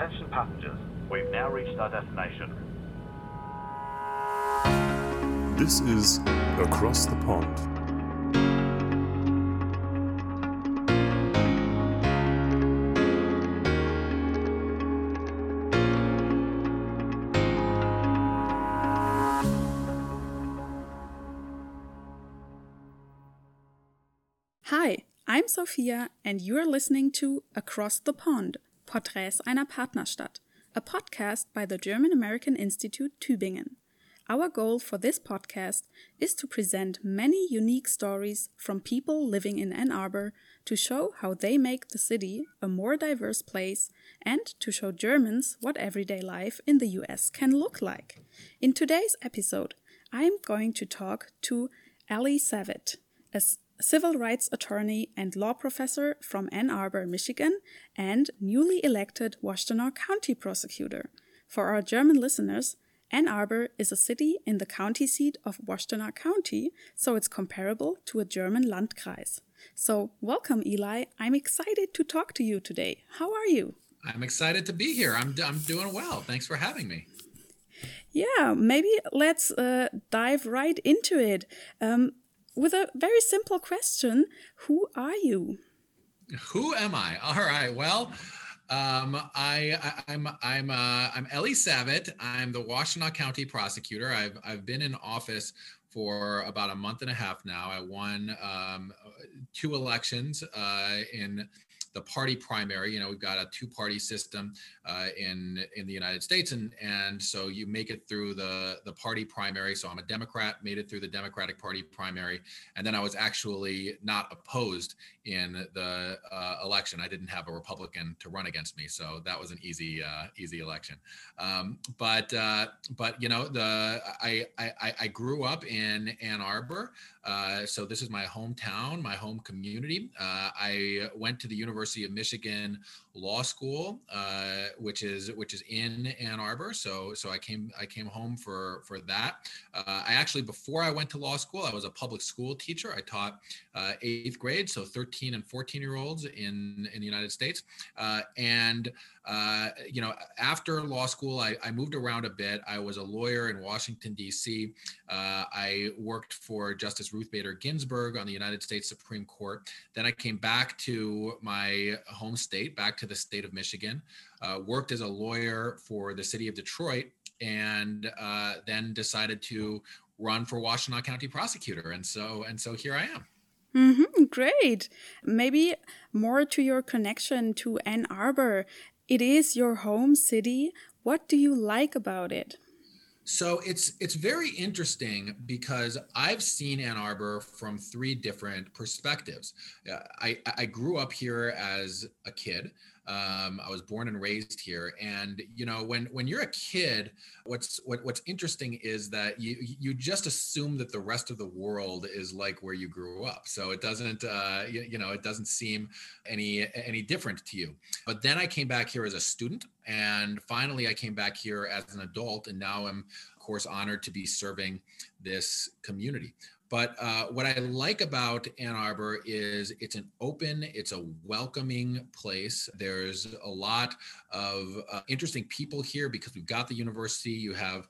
Attention passengers, we've now reached our destination. This is Across the Pond. Hi, I'm Sophia, and you're listening to Across the Pond Porträts einer Partnerstadt, a podcast by the German American Institute Tübingen. Our goal for this podcast is to present many unique stories from people living in Ann Arbor to show how they make the city a more diverse place and to show Germans what everyday life in the US can look like. In today's episode, I'm going to talk to Eli Savit, a civil rights attorney and law professor from Ann Arbor, Michigan, and newly elected Washtenaw County prosecutor. For our German listeners, Ann Arbor is a city in the county seat of Washtenaw County, so it's comparable to a German Landkreis. So, welcome, Eli. I'm excited to talk to you today. How are you? I'm excited to be here. I'm, I'm doing well. Thanks for having me. Yeah, maybe let's uh, dive right into it um, with a very simple question Who are you? Who am I? All right. Well, um, I, I I'm I'm uh, I'm Eli Savit. I'm the Washtenaw County prosecutor. I've I've been in office for about a month and a half now. I won um, two elections uh, in the party primary. You know, we've got a two-party system uh, in in the United States, and and so you make it through the the party primary. So I'm a Democrat, made it through the Democratic Party primary, and then I was actually not opposed in the uh, election. I didn't have a Republican to run against me, so that was an easy uh, easy election. Um, but uh, but you know the I, I I grew up in Ann Arbor, uh, so this is my hometown, my home community. Uh, I went to the University of Michigan Law School, uh, which is which is in Ann Arbor. So so I came I came home for for that. Uh, I actually before I went to law school, I was a public school teacher. I taught uh, eighth grade, so 13 and 14 year olds in in the United States, and uh, you know, after law school, I, I, moved around a bit. I was a lawyer in Washington, D.C. Uh, I worked for Justice Ruth Bader Ginsburg on the United States Supreme Court. Then I came back to my home state, back to the state of Michigan, uh, worked as a lawyer for the city of Detroit, and uh, then decided to run for Washtenaw County prosecutor. And so, and so here I am. Mm-hmm, great. Maybe more to your connection to Ann Arbor. It is your home city. What do you like about it? So it's it's very interesting because I've seen Ann Arbor from three different perspectives. Uh, I I grew up here as a kid. Um, I was born and raised here, and you know, when when you're a kid, what's what, what's interesting is that you you just assume that the rest of the world is like where you grew up. So it doesn't, uh, you, you know, it doesn't seem any any different to you. But then I came back here as a student, and finally I came back here as an adult, and now I'm of course honored to be serving this community. But uh, what I like about Ann Arbor is it's an open, it's a welcoming place. There's a lot of uh, interesting people here because we've got the university. You have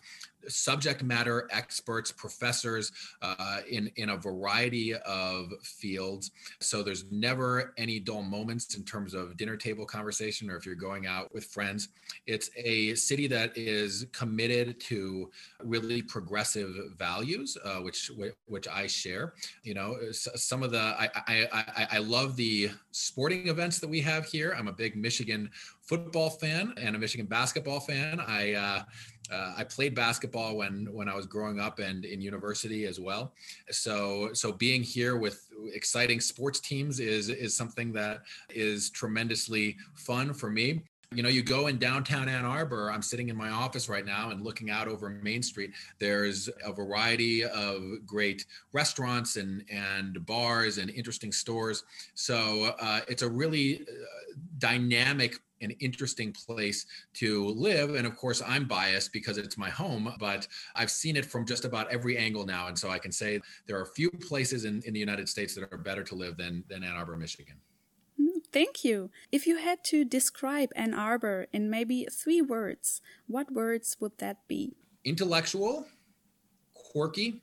subject matter experts, professors uh, in in a variety of fields. So there's never any dull moments in terms of dinner table conversation or if you're going out with friends. It's a city that is committed to really progressive values, uh, which which I share. You know, some of the I, I I love the sporting events that we have here. I'm a big Michigan football fan and a Michigan basketball fan. I uh, uh, I played basketball when when I was growing up and in university as well. So so being here with exciting sports teams is is something that is tremendously fun for me. You know, you go in downtown Ann Arbor, I'm sitting in my office right now and looking out over Main Street. There's a variety of great restaurants and, and bars and interesting stores. So uh, it's a really uh, dynamic an interesting place to live. And of course, I'm biased because it's my home, but I've seen it from just about every angle now. And so I can say there are few places in, in the United States that are better to live than, than Ann Arbor, Michigan. Mm-hmm. Thank you. If you had to describe Ann Arbor in maybe three words, what words would that be? Intellectual, quirky,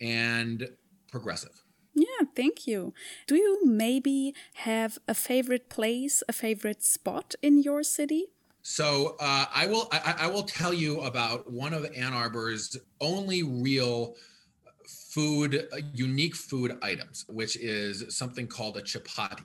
and progressive. Yeah, thank you. Do you maybe have a favorite place, a favorite spot in your city? So uh, I will I, I, will tell you about one of Ann Arbor's only real food, unique food items, which is something called a chapati.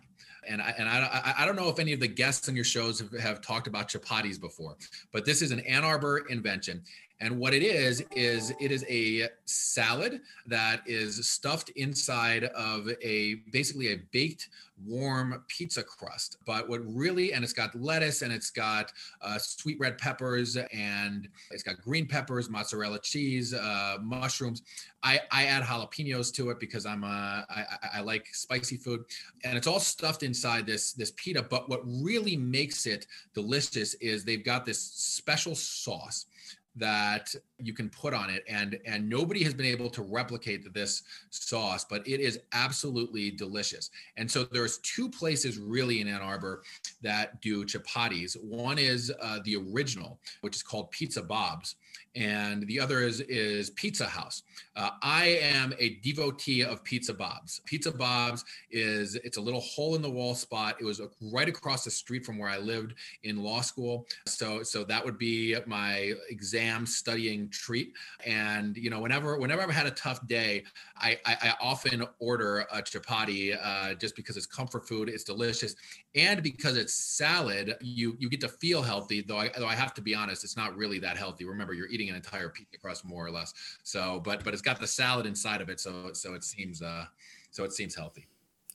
And I and I, I don't know if any of the guests on your shows have, have talked about chapatis before, but this is an Ann Arbor invention. And what it is, is it is a salad that is stuffed inside of a basically a baked warm pizza crust. But what really, and it's got lettuce and it's got uh, sweet red peppers and it's got green peppers, mozzarella cheese, uh, mushrooms. I, I add jalapenos to it because I'm a, I, I like spicy food, and it's all stuffed inside this this pita. But what really makes it delicious is they've got this special sauce that you can put on it. And and nobody has been able to replicate this sauce but it is absolutely delicious. And so there's two places really in ann arbor that do chapatis. One is uh, the original which is called pizza bob's and the other is is Pizza House. Uh, I am a devotee of Pizza Bob's. Pizza Bob's is it's a little hole in the wall spot. It was right across the street from where I lived in law school. So so that would be my exam studying treat. And you know whenever whenever I've had a tough day, I I, I often order a chapati uh, just because it's comfort food. It's delicious, and because it's salad, you you get to feel healthy. Though I though I have to be honest, it's not really that healthy. Remember, you're eating an entire pizza crust more or less. So, but but it's got the salad inside of it, so so it seems uh so it seems healthy.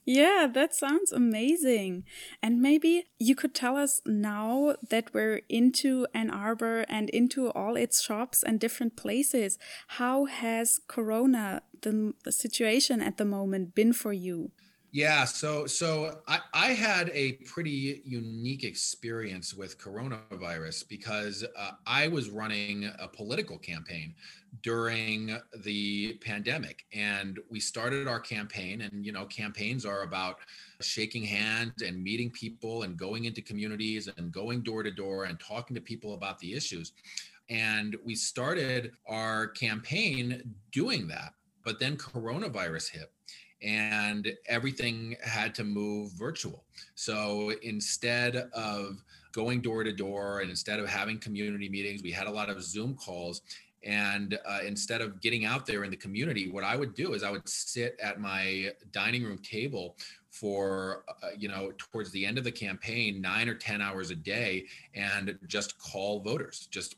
Yeah, that sounds amazing. And maybe you could tell us now that we're into Ann Arbor and into all its shops and different places, how has Corona, the, the situation at the moment, been for you? Yeah, so so I, I had a pretty unique experience with coronavirus because uh, I was running a political campaign during the pandemic, and we started our campaign. And you know, campaigns are about shaking hands and meeting people and going into communities and going door to door and talking to people about the issues. And we started our campaign doing that, but then coronavirus hit and everything had to move virtual. So instead of going door to door and instead of having community meetings, we had a lot of Zoom calls. And uh, instead of getting out there in the community, what I would do is I would sit at my dining room table for uh, you know towards the end of the campaign nine or ten hours a day and just call voters just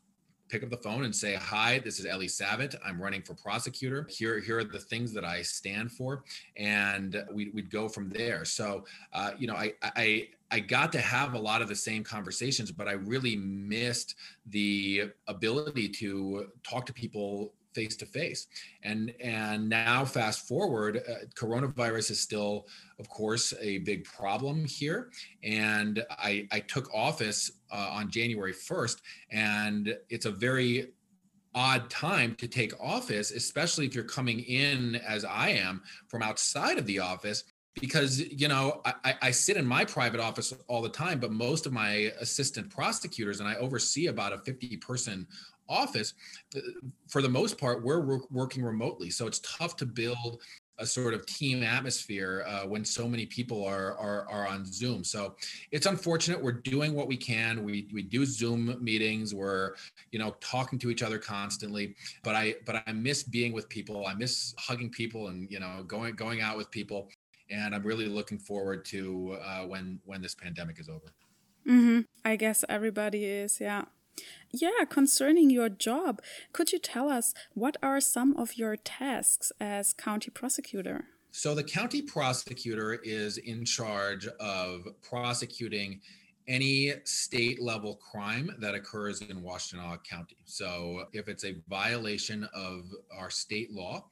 pick up the phone and say, Hi, this is Eli Savit. I'm running for prosecutor. Here, here are the things that I stand for. And we, would go from there. So, uh, you know, I, I, I got to have a lot of the same conversations, but I really missed the ability to talk to people face to face and and now fast forward uh, coronavirus is still of course a big problem here. And i i took office uh, on january 1st and it's a very odd time to take office especially if you're coming in as i am from outside of the office because you know I, I, sit in my private office all the time but most of my assistant prosecutors and i oversee about a 50 person office, uh, for the most part, we're working remotely. So it's tough to build a sort of team atmosphere uh, when so many people are, are are on Zoom. So it's unfortunate. We're doing what we can. We we do Zoom meetings. We're you know talking to each other constantly. But I but I miss being with people. I miss hugging people and you know going going out with people. And I'm really looking forward to uh, when when this pandemic is over. Mm-hmm. I guess everybody is. Yeah. Yeah, concerning your job, could you tell us what are some of your tasks as county prosecutor? So, the county prosecutor is in charge of prosecuting any state level crime that occurs in Washtenaw County. So, if it's a violation of our state law,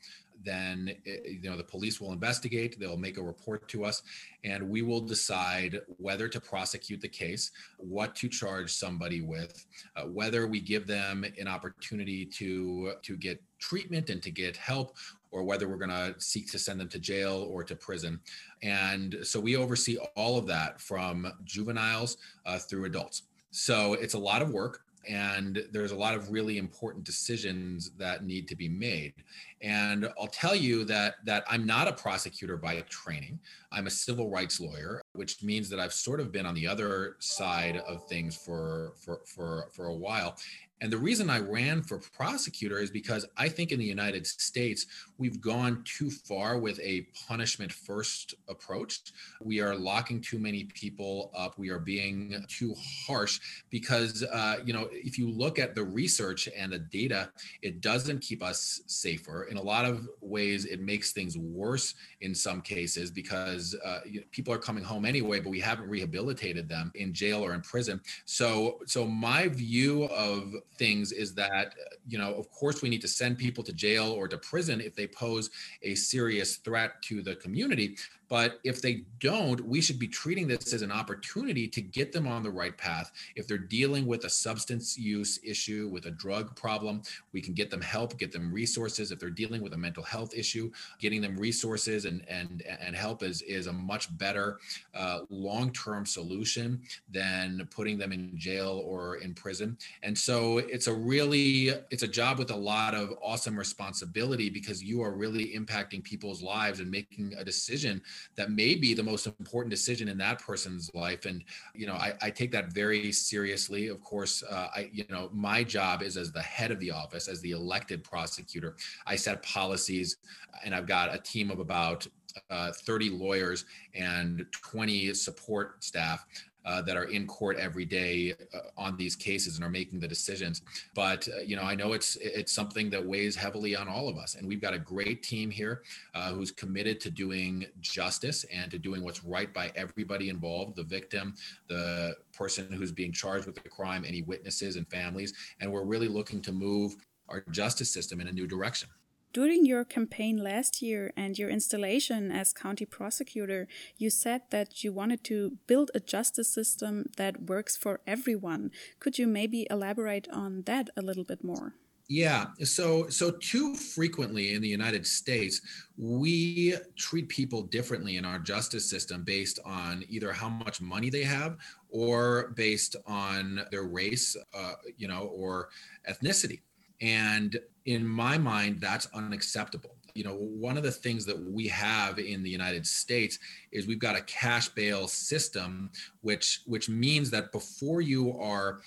then eh, you know the police will investigate. They'll make a report to us, and we will decide whether to prosecute the case, what to charge somebody with, uh, whether we give them an opportunity to to get treatment and to get help, or whether we're going to seek to send them to jail or to prison. And so we oversee all of that from juveniles uh, through adults. So it's a lot of work and there's a lot of really important decisions that need to be made. And i'll tell you that that i'm not a prosecutor by training. I'm a civil rights lawyer which means that i've sort of been on the other side of things for for for, for a while and the reason I ran for prosecutor is because I think in the United States, we've gone too far with a punishment first approach. We are locking too many people up. We are being too harsh because, uh, you know, if you look at the research and the data, it doesn't keep us safer. In a lot of ways, it makes things worse in some cases because uh, you know, people are coming home anyway, but we haven't rehabilitated them in jail or in prison. So, so my view of things is that, you know, of course, we need to send people to jail or to prison if they pose a serious threat to the community. But if they don't, we should be treating this as an opportunity to get them on the right path. If they're dealing with a substance use issue, with a drug problem, we can get them help, get them resources. If they're dealing with a mental health issue, getting them resources and and and help is is a much better uh, long-term solution than putting them in jail or in prison. And so it's a really it's a job with a lot of awesome responsibility because you are really impacting people's lives and making a decision that may be the most important decision in that person's life. And, you know, I, I take that very seriously. Of course, uh, I, you know, my job is as the head of the office, as the elected prosecutor, I set policies and I've got a team of about uh, 30 lawyers and 20 support staff uh, that are in court every day uh, on these cases and are making the decisions. But uh, you know, I know it's it's something that weighs heavily on all of us, and we've got a great team here uh, who's committed to doing justice and to doing what's right by everybody involved: the victim, the person who's being charged with the crime, any witnesses and families. And we're really looking to move our justice system in a new direction. During your campaign last year and your installation as county prosecutor, you said that you wanted to build a justice system that works for everyone. Could you maybe elaborate on that a little bit more? Yeah. So so too frequently in the United States, we treat people differently in our justice system based on either how much money they have or based on their race, uh, you know, or ethnicity. And in my mind, that's unacceptable. You know, one of the things that we have in the United States is we've got a cash bail system, which which means that before you are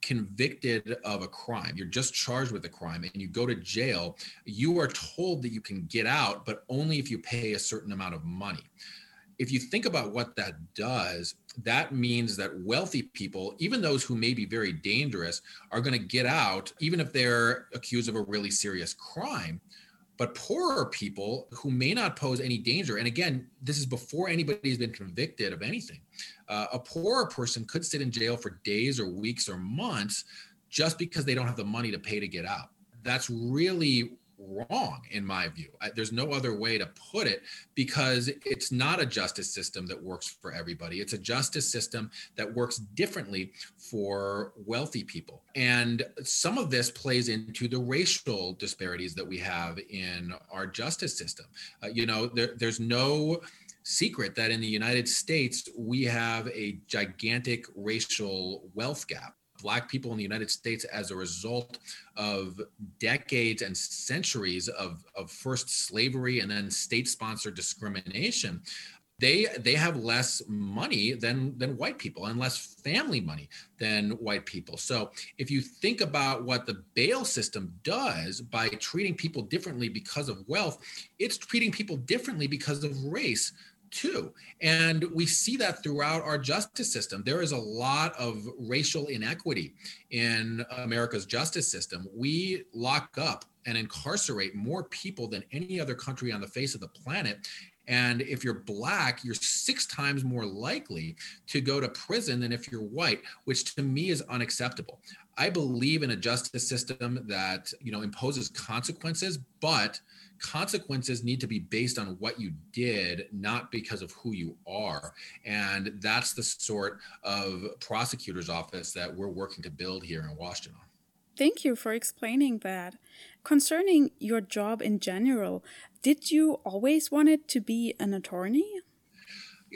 convicted of a crime, you're just charged with a crime and you go to jail, you are told that you can get out, but only if you pay a certain amount of money if you think about what that does, that means that wealthy people, even those who may be very dangerous, are going to get out, even if they're accused of a really serious crime. But poorer people who may not pose any danger, and again, this is before anybody's been convicted of anything, uh, a poorer person could sit in jail for days or weeks or months just because they don't have the money to pay to get out. That's really wrong in my view. I, there's no other way to put it because it's not a justice system that works for everybody. It's a justice system that works differently for wealthy people. And some of this plays into the racial disparities that we have in our justice system. Uh, you know, there, there's no secret that in the United States, we have a gigantic racial wealth gap black people in the United States as a result of decades and centuries of, of first slavery and then state-sponsored discrimination they they have less money than than white people and less family money than white people. So if you think about what the bail system does by treating people differently because of wealth it's treating people differently because of race too. And we see that throughout our justice system. There is a lot of racial inequity in America's justice system. We lock up and incarcerate more people than any other country on the face of the planet. And if you're black, you're six times more likely to go to prison than if you're white, which to me is unacceptable. I believe in a justice system that, you know, imposes consequences, but consequences need to be based on what you did, not because of who you are. And that's the sort of prosecutor's office that we're working to build here in Washtenaw. Thank you for explaining that. Concerning your job in general, did you always want it to be an attorney?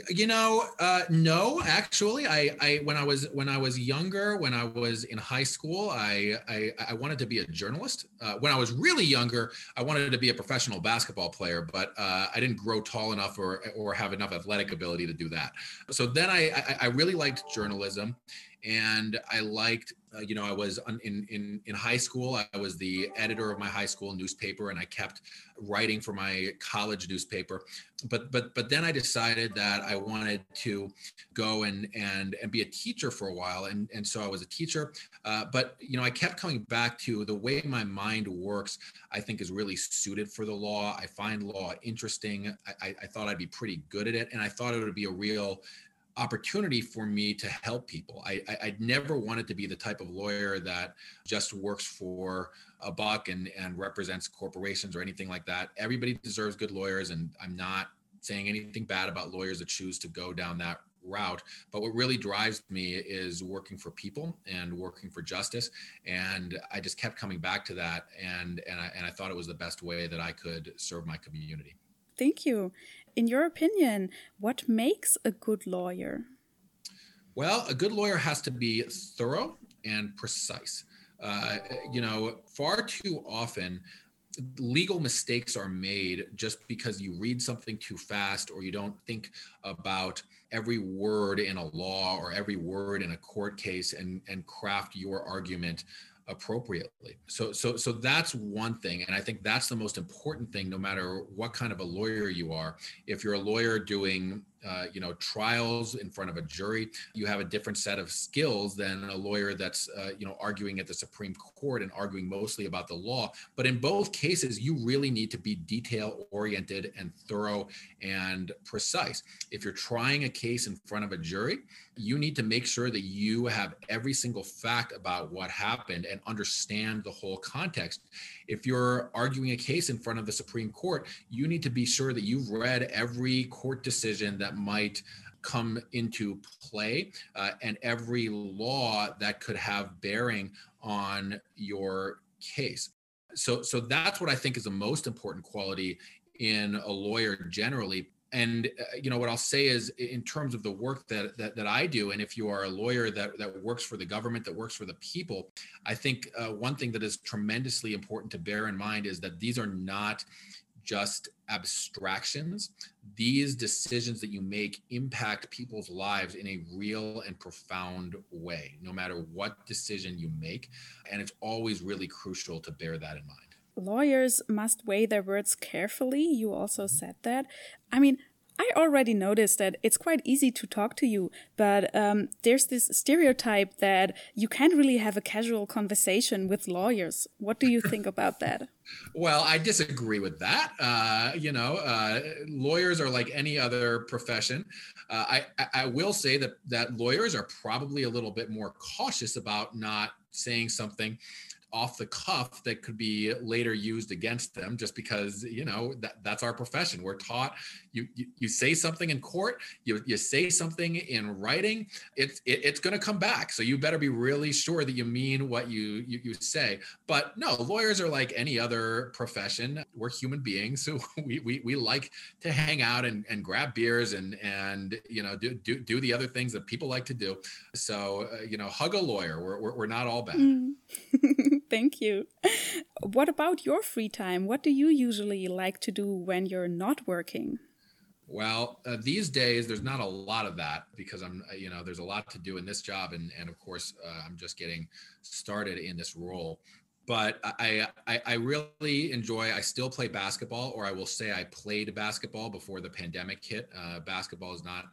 You know, uh, no, actually, I, I, when I was when I was younger, when I was in high school, I, I, I wanted to be a journalist. Uh, when I was really younger, I wanted to be a professional basketball player, but uh, I didn't grow tall enough or or have enough athletic ability to do that. So then I, I, I really liked journalism, and I liked, uh, you know, I was in, in in high school. I was the editor of my high school newspaper, and I kept writing for my college newspaper. But but but then I decided that I wanted to go and and and be a teacher for a while, and and so I was a teacher. Uh, but you know, I kept coming back to the way my mind works. I think is really suited for the law. I find law interesting. I, I thought I'd be pretty good at it, and I thought it would be a real opportunity for me to help people. I, I would never wanted to be the type of lawyer that just works for a buck and and represents corporations or anything like that. Everybody deserves good lawyers, and I'm not saying anything bad about lawyers that choose to go down that route but what really drives me is working for people and working for justice and i just kept coming back to that and and I, and I thought it was the best way that i could serve my community thank you in your opinion, what makes a good lawyer? Well, a good lawyer has to be thorough and precise. Uh, you know, far too often, legal mistakes are made just because you read something too fast or you don't think about every word in a law or every word in a court case and, and craft your argument appropriately. So so so that's one thing and I think that's the most important thing no matter what kind of a lawyer you are. If you're a lawyer doing uh, you know trials in front of a jury you have a different set of skills than a lawyer that's uh, you know arguing at the supreme court and arguing mostly about the law. But in both cases you really need to be detail oriented and thorough and precise. If you're trying a case in front of a jury you need to make sure that you have every single fact about what happened and understand the whole context. If you're arguing a case in front of the Supreme Court, you need to be sure that you've read every court decision that might come into play uh, and every law that could have bearing on your case. So, so that's what I think is the most important quality in a lawyer generally and uh, you know what i'll say is in terms of the work that, that, that i do and if you are a lawyer that that works for the government that works for the people i think uh, one thing that is tremendously important to bear in mind is that these are not just abstractions these decisions that you make impact people's lives in a real and profound way no matter what decision you make and it's always really crucial to bear that in mind lawyers must weigh their words carefully. You also said that. I mean, I already noticed that it's quite easy to talk to you, but um, there's this stereotype that you can't really have a casual conversation with lawyers. What do you think about that? Well, I disagree with that. Uh, you know, uh, lawyers are like any other profession. Uh, I, I will say that that lawyers are probably a little bit more cautious about not saying something off the cuff that could be later used against them just because you know that that's our profession. We're taught you you, you say something in court you, you say something in writing it's it, it's going to come back. So you better be really sure that you mean what you, you you say. But no lawyers are like any other profession. We're human beings so we we, we like to hang out and, and grab beers and and you know do, do do the other things that people like to do. So uh, you know hug a lawyer. We're, we're, we're not all bad. Mm. Thank you. What about your free time? What do you usually like to do when you're not working? Well, uh, these days there's not a lot of that because I'm, uh, you know, there's a lot to do in this job, and and of course uh, I'm just getting started in this role. But I, I I really enjoy. I still play basketball, or I will say I played basketball before the pandemic hit. Uh, basketball is not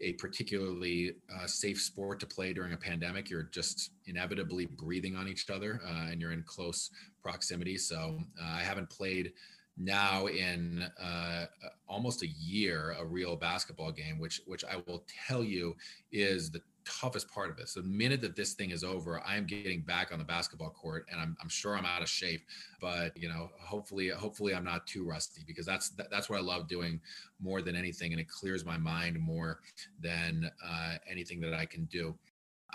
a particularly uh, safe sport to play during a pandemic. You're just inevitably breathing on each other uh, and you're in close proximity. So uh, I haven't played now in uh, almost a year a real basketball game, which which I will tell you is the toughest part of. So the minute that this thing is over, I am getting back on the basketball court, and I'm, I'm sure I'm out of shape. But you know, hopefully, hopefully I'm not too rusty because that's that, that's what I love doing more than anything, and it clears my mind more than uh, anything that I can do.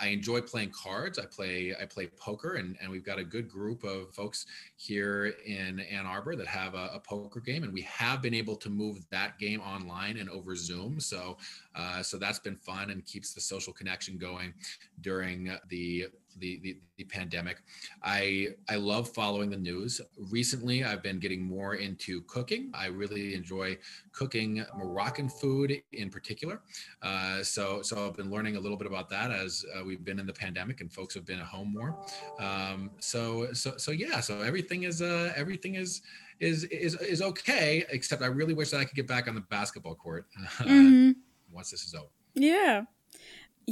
I enjoy playing cards. I play I play poker, and, and we've got a good group of folks here in Ann Arbor that have a, a poker game, and we have been able to move that game online and over Zoom. So uh, so that's been fun and keeps the social connection going during the the, the, the pandemic. I I love following the news. Recently, I've been getting more into cooking. I really enjoy cooking Moroccan food in particular. Uh, so so I've been learning a little bit about that as uh, we've been in the pandemic and folks have been at home more. Um, so so so yeah. So everything is uh, everything is is is is okay. Except I really wish that I could get back on the basketball court mm-hmm. once this is over. Yeah.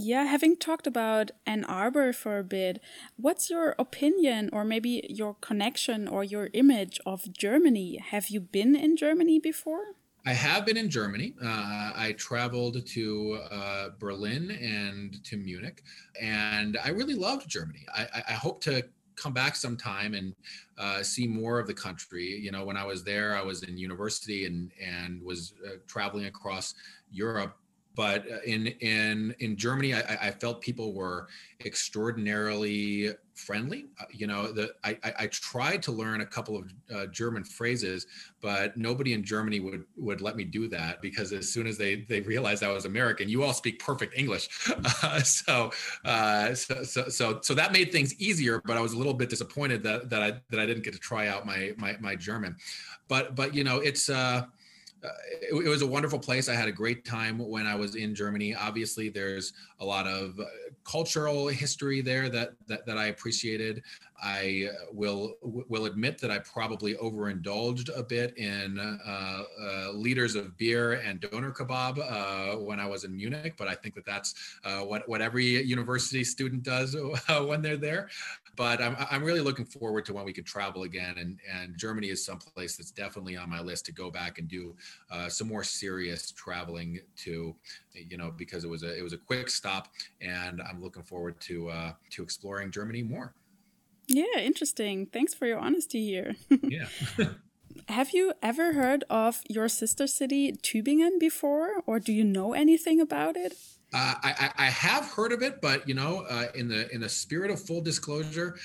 Yeah, having talked about Ann Arbor for a bit, what's your opinion or maybe your connection or your image of Germany? Have you been in Germany before? I have been in Germany. Uh, I traveled to uh, Berlin and to Munich, and I really loved Germany. I, I hope to come back sometime and uh, see more of the country. You know, when I was there, I was in university and and was uh, traveling across Europe but uh, in in in Germany, I, I felt people were extraordinarily friendly. Uh, you know, the I, I tried to learn a couple of uh, German phrases, but nobody in Germany would would let me do that because as soon as they they realized I was American, you all speak perfect English. Uh, so, uh, so so so so that made things easier. But I was a little bit disappointed that that I that I didn't get to try out my my my German. But but you know, it's. Uh, uh, it, it, was a wonderful place. I had a great time when I was in Germany. Obviously, there's a lot of uh, cultural history there that, that that I appreciated. I uh, will will admit that I probably overindulged a bit in uh, uh, liters of beer and doner kebab uh, when I was in Munich, but I think that that's what what every university student does when they're there. But I'm I'm really looking forward to when we can travel again, and and Germany is someplace that's definitely on my list to go back and do some more serious traveling to, you know, because it was a it was a quick stop, and I'm looking forward to to exploring Germany more. Yeah, interesting. Thanks for your honesty here. yeah. Have you ever heard of your sister city, Tübingen, before, or do you know anything about it? Uh, I, I have heard of it, but you know, uh, in the in the spirit of full disclosure,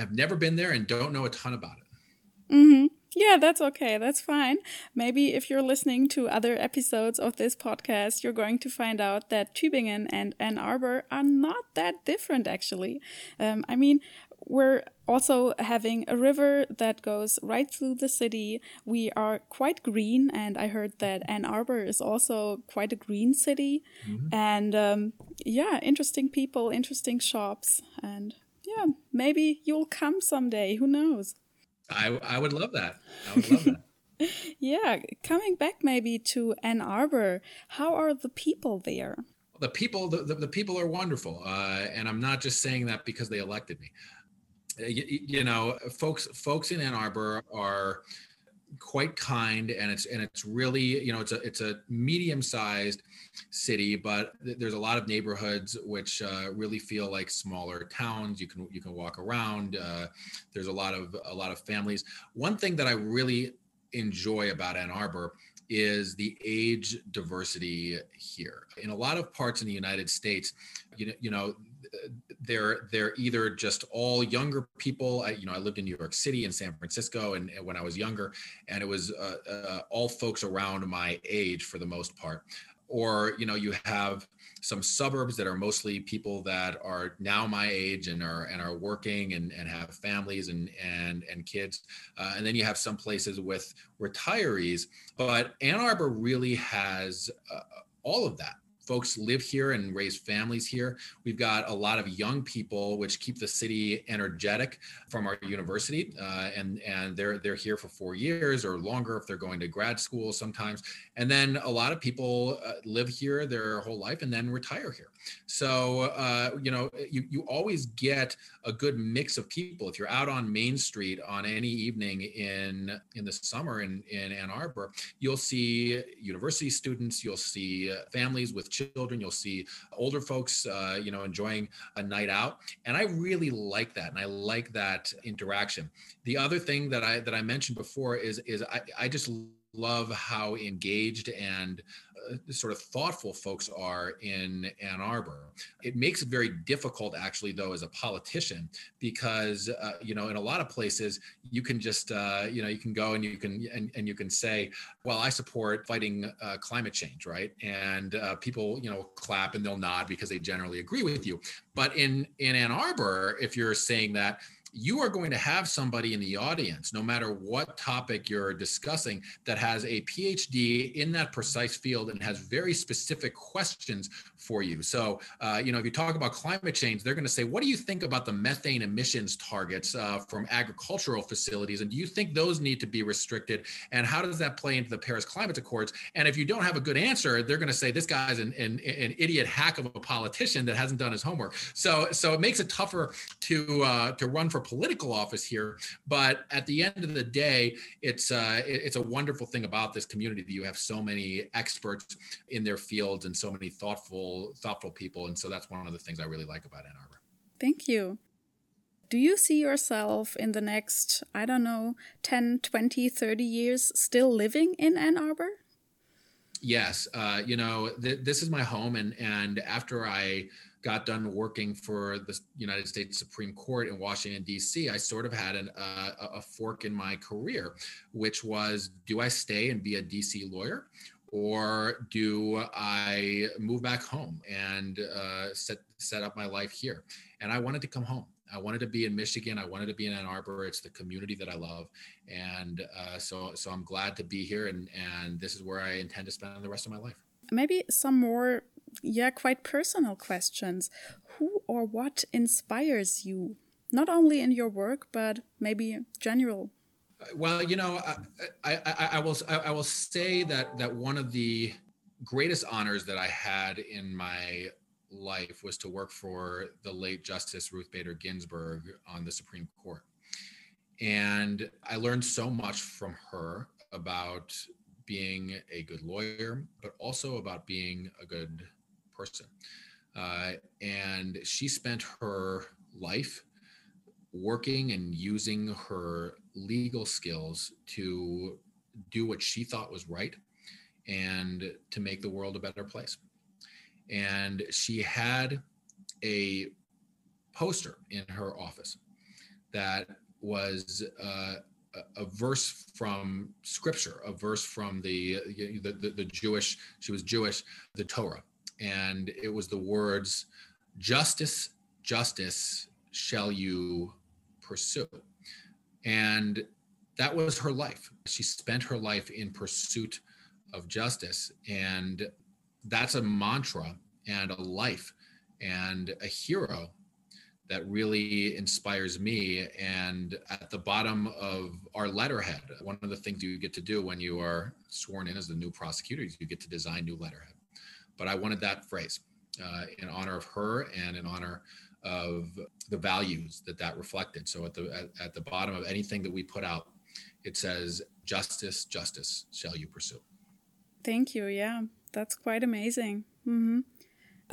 I've never been there and don't know a ton about it. Mm-hmm. Yeah, that's okay. That's fine. Maybe if you're listening to other episodes of this podcast, you're going to find out that Tübingen and Ann Arbor are not that different, actually. Um, I mean, we're also having a river that goes right through the city. We are quite green, and I heard that Ann Arbor is also quite a green city. Mm-hmm. And um, yeah, interesting people, interesting shops, and yeah, maybe you'll come someday. Who knows? I I would love that. I would love that. yeah, coming back maybe to Ann Arbor, how are the people there? The people, the, the, the people are wonderful, uh, and I'm not just saying that because they elected me. Uh, you, you know, folks folks in Ann Arbor are quite kind and it's and it's really you know it's a it's a medium sized city but there's a lot of neighborhoods which uh, really feel like smaller towns. You can you can walk around uh, there's a lot of a lot of families. One thing that i really enjoy about ann arbor is the age diversity here. In a lot of parts in the united states you know you know they're they're either just all younger people. I, you know, I lived in New York City and San Francisco, and, and when I was younger, and it was uh, uh, all folks around my age for the most part. Or you know, you have some suburbs that are mostly people that are now my age and are and are working and, and have families and and and kids uh, and then you have some places with retirees but ann arbor really has uh, all of that folks live here and raise families here. We've got a lot of young people, which keep the city energetic from our university, uh, and and they're they're here for four years or longer if they're going to grad school sometimes. And then a lot of people uh, live here their whole life and then retire here. So uh, you know you you always get a good mix of people. If you're out on Main Street on any evening in in the summer in in Ann Arbor, you'll see university students, you'll see families with children. You'll see older folks, uh, you know, enjoying a night out, and I really like that, and I like that interaction. The other thing that I that I mentioned before is is I, I just love how engaged and uh, sort of thoughtful folks are in Ann Arbor. It makes it very difficult, actually, though, as a politician, because uh, you know, in a lot of places, you can just uh, you know, you can go and you can and, and you can say, well, I support fighting uh, climate change, right? And uh, people, you know, clap and they'll nod because they generally agree with you. But in in Ann Arbor, if you're saying that you are going to have somebody in the audience, no matter what topic you're discussing, that has a PhD in that precise field and has very specific questions for you. So, uh, you know, if you talk about climate change, they're going to say, what do you think about the methane emissions targets uh, from agricultural facilities? And do you think those need to be restricted? And how does that play into the Paris Climate Accords? And if you don't have a good answer, they're going to say, this guy's an, an, an idiot hack of a politician that hasn't done his homework. So, so it makes it tougher to, uh, to run for political office here. But at the end of the day, it's uh, it's a wonderful thing about this community that you have so many experts in their fields and so many thoughtful thoughtful people. And so that's one of the things I really like about Ann Arbor. Thank you. Do you see yourself in the next, I don't know, 10, 20, 30 years still living in Ann Arbor? Yes, uh, you know, th- this is my home, and and after I got done working for the United States Supreme Court in Washington, D.C., I sort of had an, uh, a fork in my career, which was do I stay and be a D.C. lawyer? Or do I move back home and uh, set set up my life here? And I wanted to come home. I wanted to be in Michigan. I wanted to be in Ann Arbor. It's the community that I love, and uh, so so I'm glad to be here. And and this is where I intend to spend the rest of my life. Maybe some more yeah, quite personal questions. Who or what inspires you, not only in your work, but maybe general? Well, you know, I, I, I will I will say that that one of the greatest honors that I had in my life was to work for the late Justice Ruth Bader Ginsburg on the Supreme Court. And I learned so much from her about being a good lawyer, but also about being a good person. Uh, and she spent her life working and using her legal skills to do what she thought was right and to make the world a better place. And she had a poster in her office that was uh, a, verse from scripture, a verse from the, the, the, the Jewish, she was Jewish, the Torah and it was the words justice justice shall you pursue. And that was her life. She spent her life in pursuit of justice and that's a mantra and a life and a hero that really inspires me. And at the bottom of our letterhead, one of the things you get to do when you are sworn in as the new prosecutor is you get to design new letterhead but I wanted that phrase uh, in honor of her and in honor of the values that that reflected. So at the at, at the bottom of anything that we put out, it says justice, justice shall you pursue. Thank you. Yeah, that's quite amazing. Mm-hmm.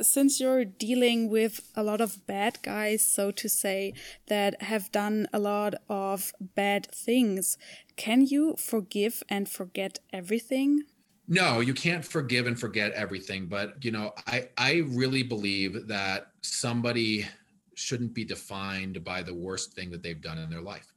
Since you're dealing with a lot of bad guys, so to say, that have done a lot of bad things, can you forgive and forget everything? No you can't forgive and forget everything but you know i i really believe that somebody shouldn't be defined by the worst thing that they've done in their life.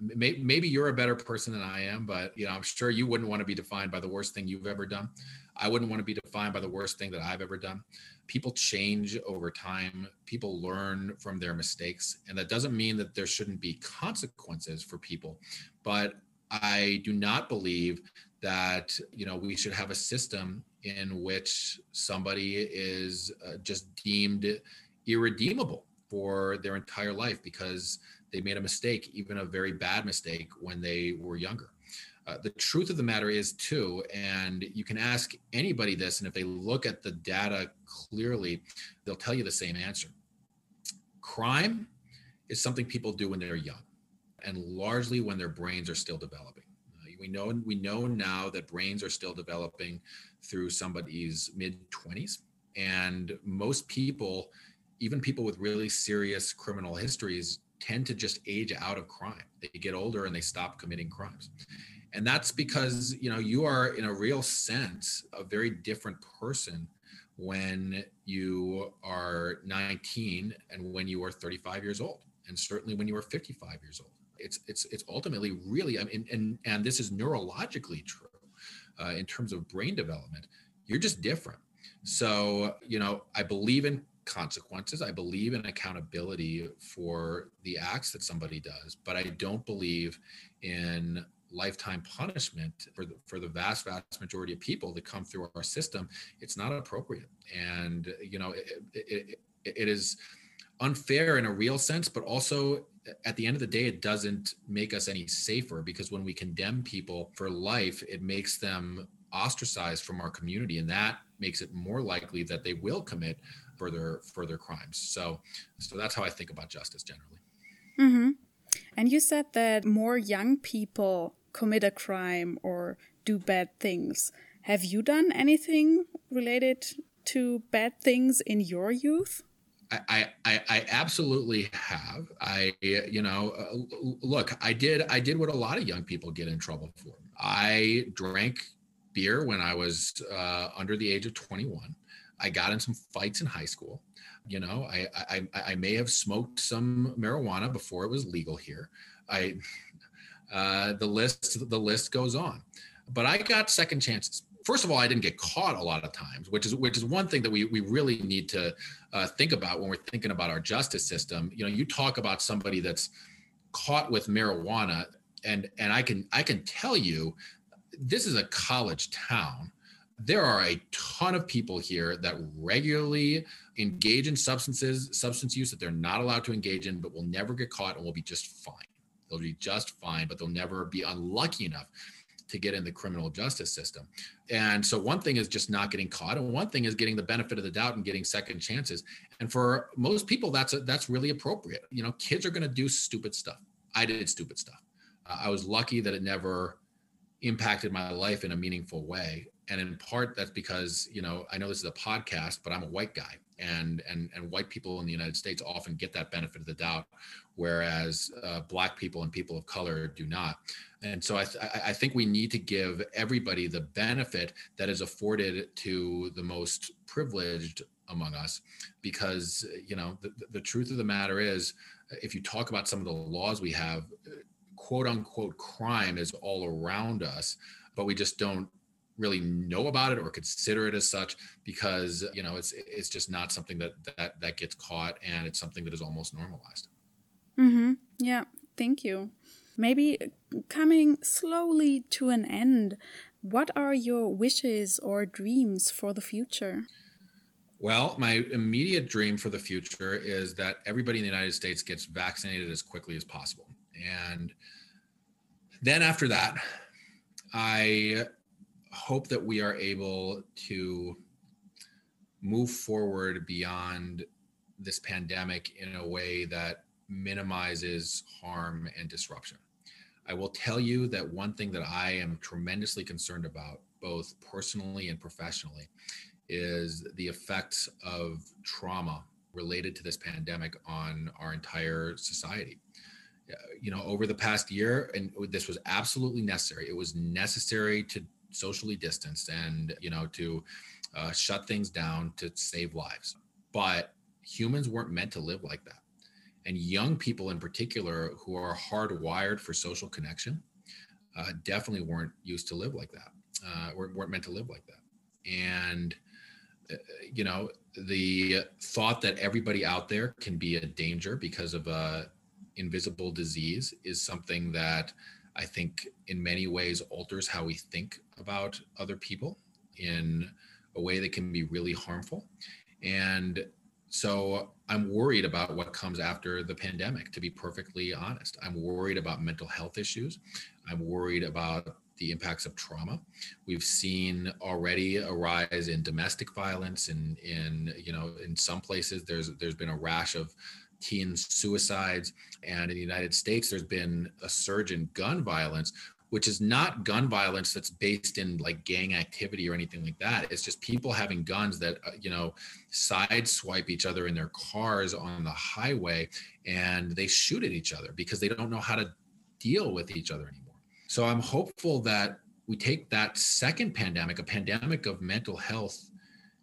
Maybe you're a better person than i am but you know i'm sure you wouldn't want to be defined by the worst thing you've ever done. I wouldn't want to be defined by the worst thing that i've ever done. People change over time. People learn from their mistakes and that doesn't mean that there shouldn't be consequences for people but I do not believe that you know we should have a system in which somebody is uh, just deemed irredeemable for their entire life because they made a mistake, even a very bad mistake when they were younger. Uh, the truth of the matter is, too, and you can ask anybody this, and if they look at the data clearly, they'll tell you the same answer. Crime is something people do when they're young and largely when their brains are still developing. We know we know now that brains are still developing through somebody's mid 20s. And most people, even people with really serious criminal histories, tend to just age out of crime. They get older and they stop committing crimes. And that's because, you know, you are in a real sense a very different person when you are 19 and when you are 35 years old and certainly when you are 55 years old it's it's it's ultimately really I mean and and this is neurologically true uh, in terms of brain development. You're just different. So you know i believe in consequences. I believe in accountability for the acts that somebody does but i don't believe in lifetime punishment for the, for the vast vast majority of people that come through our system. It's not appropriate. And you know it, it, it is unfair in a real sense but also at the end of the day it doesn't make us any safer because when we condemn people for life it makes them ostracized from our community and that makes it more likely that they will commit further further crimes so so that's how i think about justice generally mm-hmm. and you said that more young people commit a crime or do bad things. Have you done anything related to bad things in your youth? I, I, I absolutely have. I, you know, uh, look, I did, I did what a lot of young people get in trouble for. I drank beer when I was uh, under the age of 21. I got in some fights in high school. You know, I, I, I may have smoked some marijuana before it was legal here. I, uh, the list the list goes on. But I got second chances. First of all, I didn't get caught a lot of times, which is which is one thing that we we really need to uh, think about when we're thinking about our justice system. You know, you talk about somebody that's caught with marijuana, and and I can I can tell you, this is a college town there are a ton of people here that regularly engage in substances substance use that they're not allowed to engage in but will never get caught and will be just fine They'll be just fine, but they'll never be unlucky enough to get in the criminal justice system. And so one thing is just not getting caught, and one thing is getting the benefit of the doubt and getting second chances. And for most people, that's a, that's really appropriate. You know, kids are going to do stupid stuff. I did stupid stuff. Uh, I was lucky that it never impacted my life in a meaningful way. And in part, that's because you know I know this is a podcast, but I'm a white guy, and and and white people in the United States often get that benefit of the doubt, whereas uh, black people and people of color do not. And so I, th- I think we need to give everybody the benefit that is afforded to the most privileged among us, because you know the, the truth of the matter is, if you talk about some of the laws we have, quote unquote crime is all around us, but we just don't really know about it or consider it as such because you know it's it's just not something that that that gets caught and it's something that is almost normalized. Mm-hmm. Yeah. Thank you. Maybe coming slowly to an end what are your wishes or dreams for the future well, my immediate dream for the future is that everybody in the United States gets vaccinated as quickly as possible. And then after that, I hope that we are able to move forward beyond this pandemic in a way that minimizes harm and disruption. I will tell you that one thing that I am tremendously concerned about, both personally and professionally, is the effects of trauma related to this pandemic on our entire society. You know, over the past year, and this was absolutely necessary, it was necessary to socially distance and you know to uh, shut things down to save lives. But humans weren't meant to live like that and young people in particular who are hardwired for social connection uh, definitely weren't used to live like that uh, weren't, weren't meant to live like that and uh, you know the thought that everybody out there can be a danger because of a invisible disease is something that I think in many ways alters how we think about other people in a way that can be really harmful. And so I'm worried about what comes after the pandemic, to be perfectly honest. I'm worried about mental health issues. I'm worried about the impacts of trauma. We've seen already a rise in domestic violence and in, in, you know, in some places there's there's been a rash of teen suicides. And in the United States, there's been a surge in gun violence, which is not gun violence that's based in like gang activity or anything like that. It's just people having guns that, uh, you know, sideswipe each other in their cars on the highway and they shoot at each other because they don't know how to deal with each other anymore. So I'm hopeful that we take that second pandemic, a pandemic of mental health,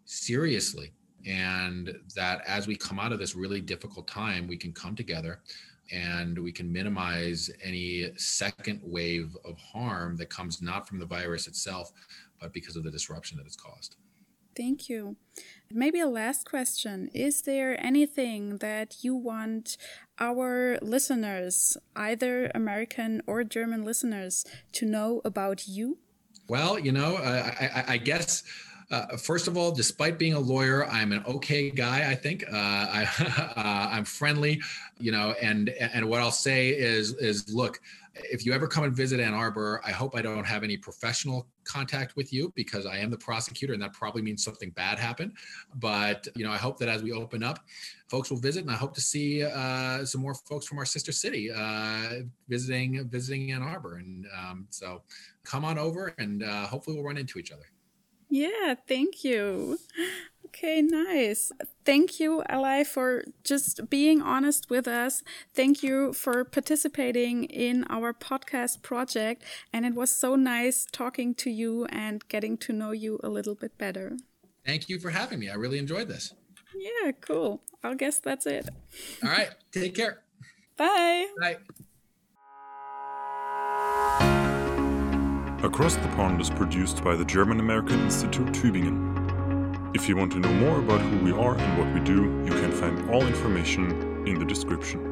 seriously. And that as we come out of this really difficult time, we can come together and we can minimize any second wave of harm that comes not from the virus itself, but because of the disruption that it's caused. Thank you. Maybe a last question. Is there anything that you want our listeners, either American or German listeners, to know about you? Well, you know, uh, I, I, guess. Uh, first of all, despite being a lawyer, I'm an okay guy. I think uh, I, am friendly, you know, and and what I'll say is is look, if you ever come and visit Ann Arbor, I hope I don't have any professional contact with you because I am the prosecutor and that probably means something bad happened. But, you know, I hope that as we open up, folks will visit and I hope to see uh, some more folks from our sister city uh, visiting, visiting Ann Arbor. And um, so come on over and uh, hopefully we'll run into each other. Yeah, thank you. Okay, nice. Thank you, Eli, for just being honest with us. Thank you for participating in our podcast project. And it was so nice talking to you and getting to know you a little bit better. Thank you for having me. I really enjoyed this. Yeah, cool. I guess that's it. All right. Take care. Bye. Bye. Across the Pond is produced by the German American Institute Tübingen. If you want to know more about who we are and what we do, you can find all information in the description.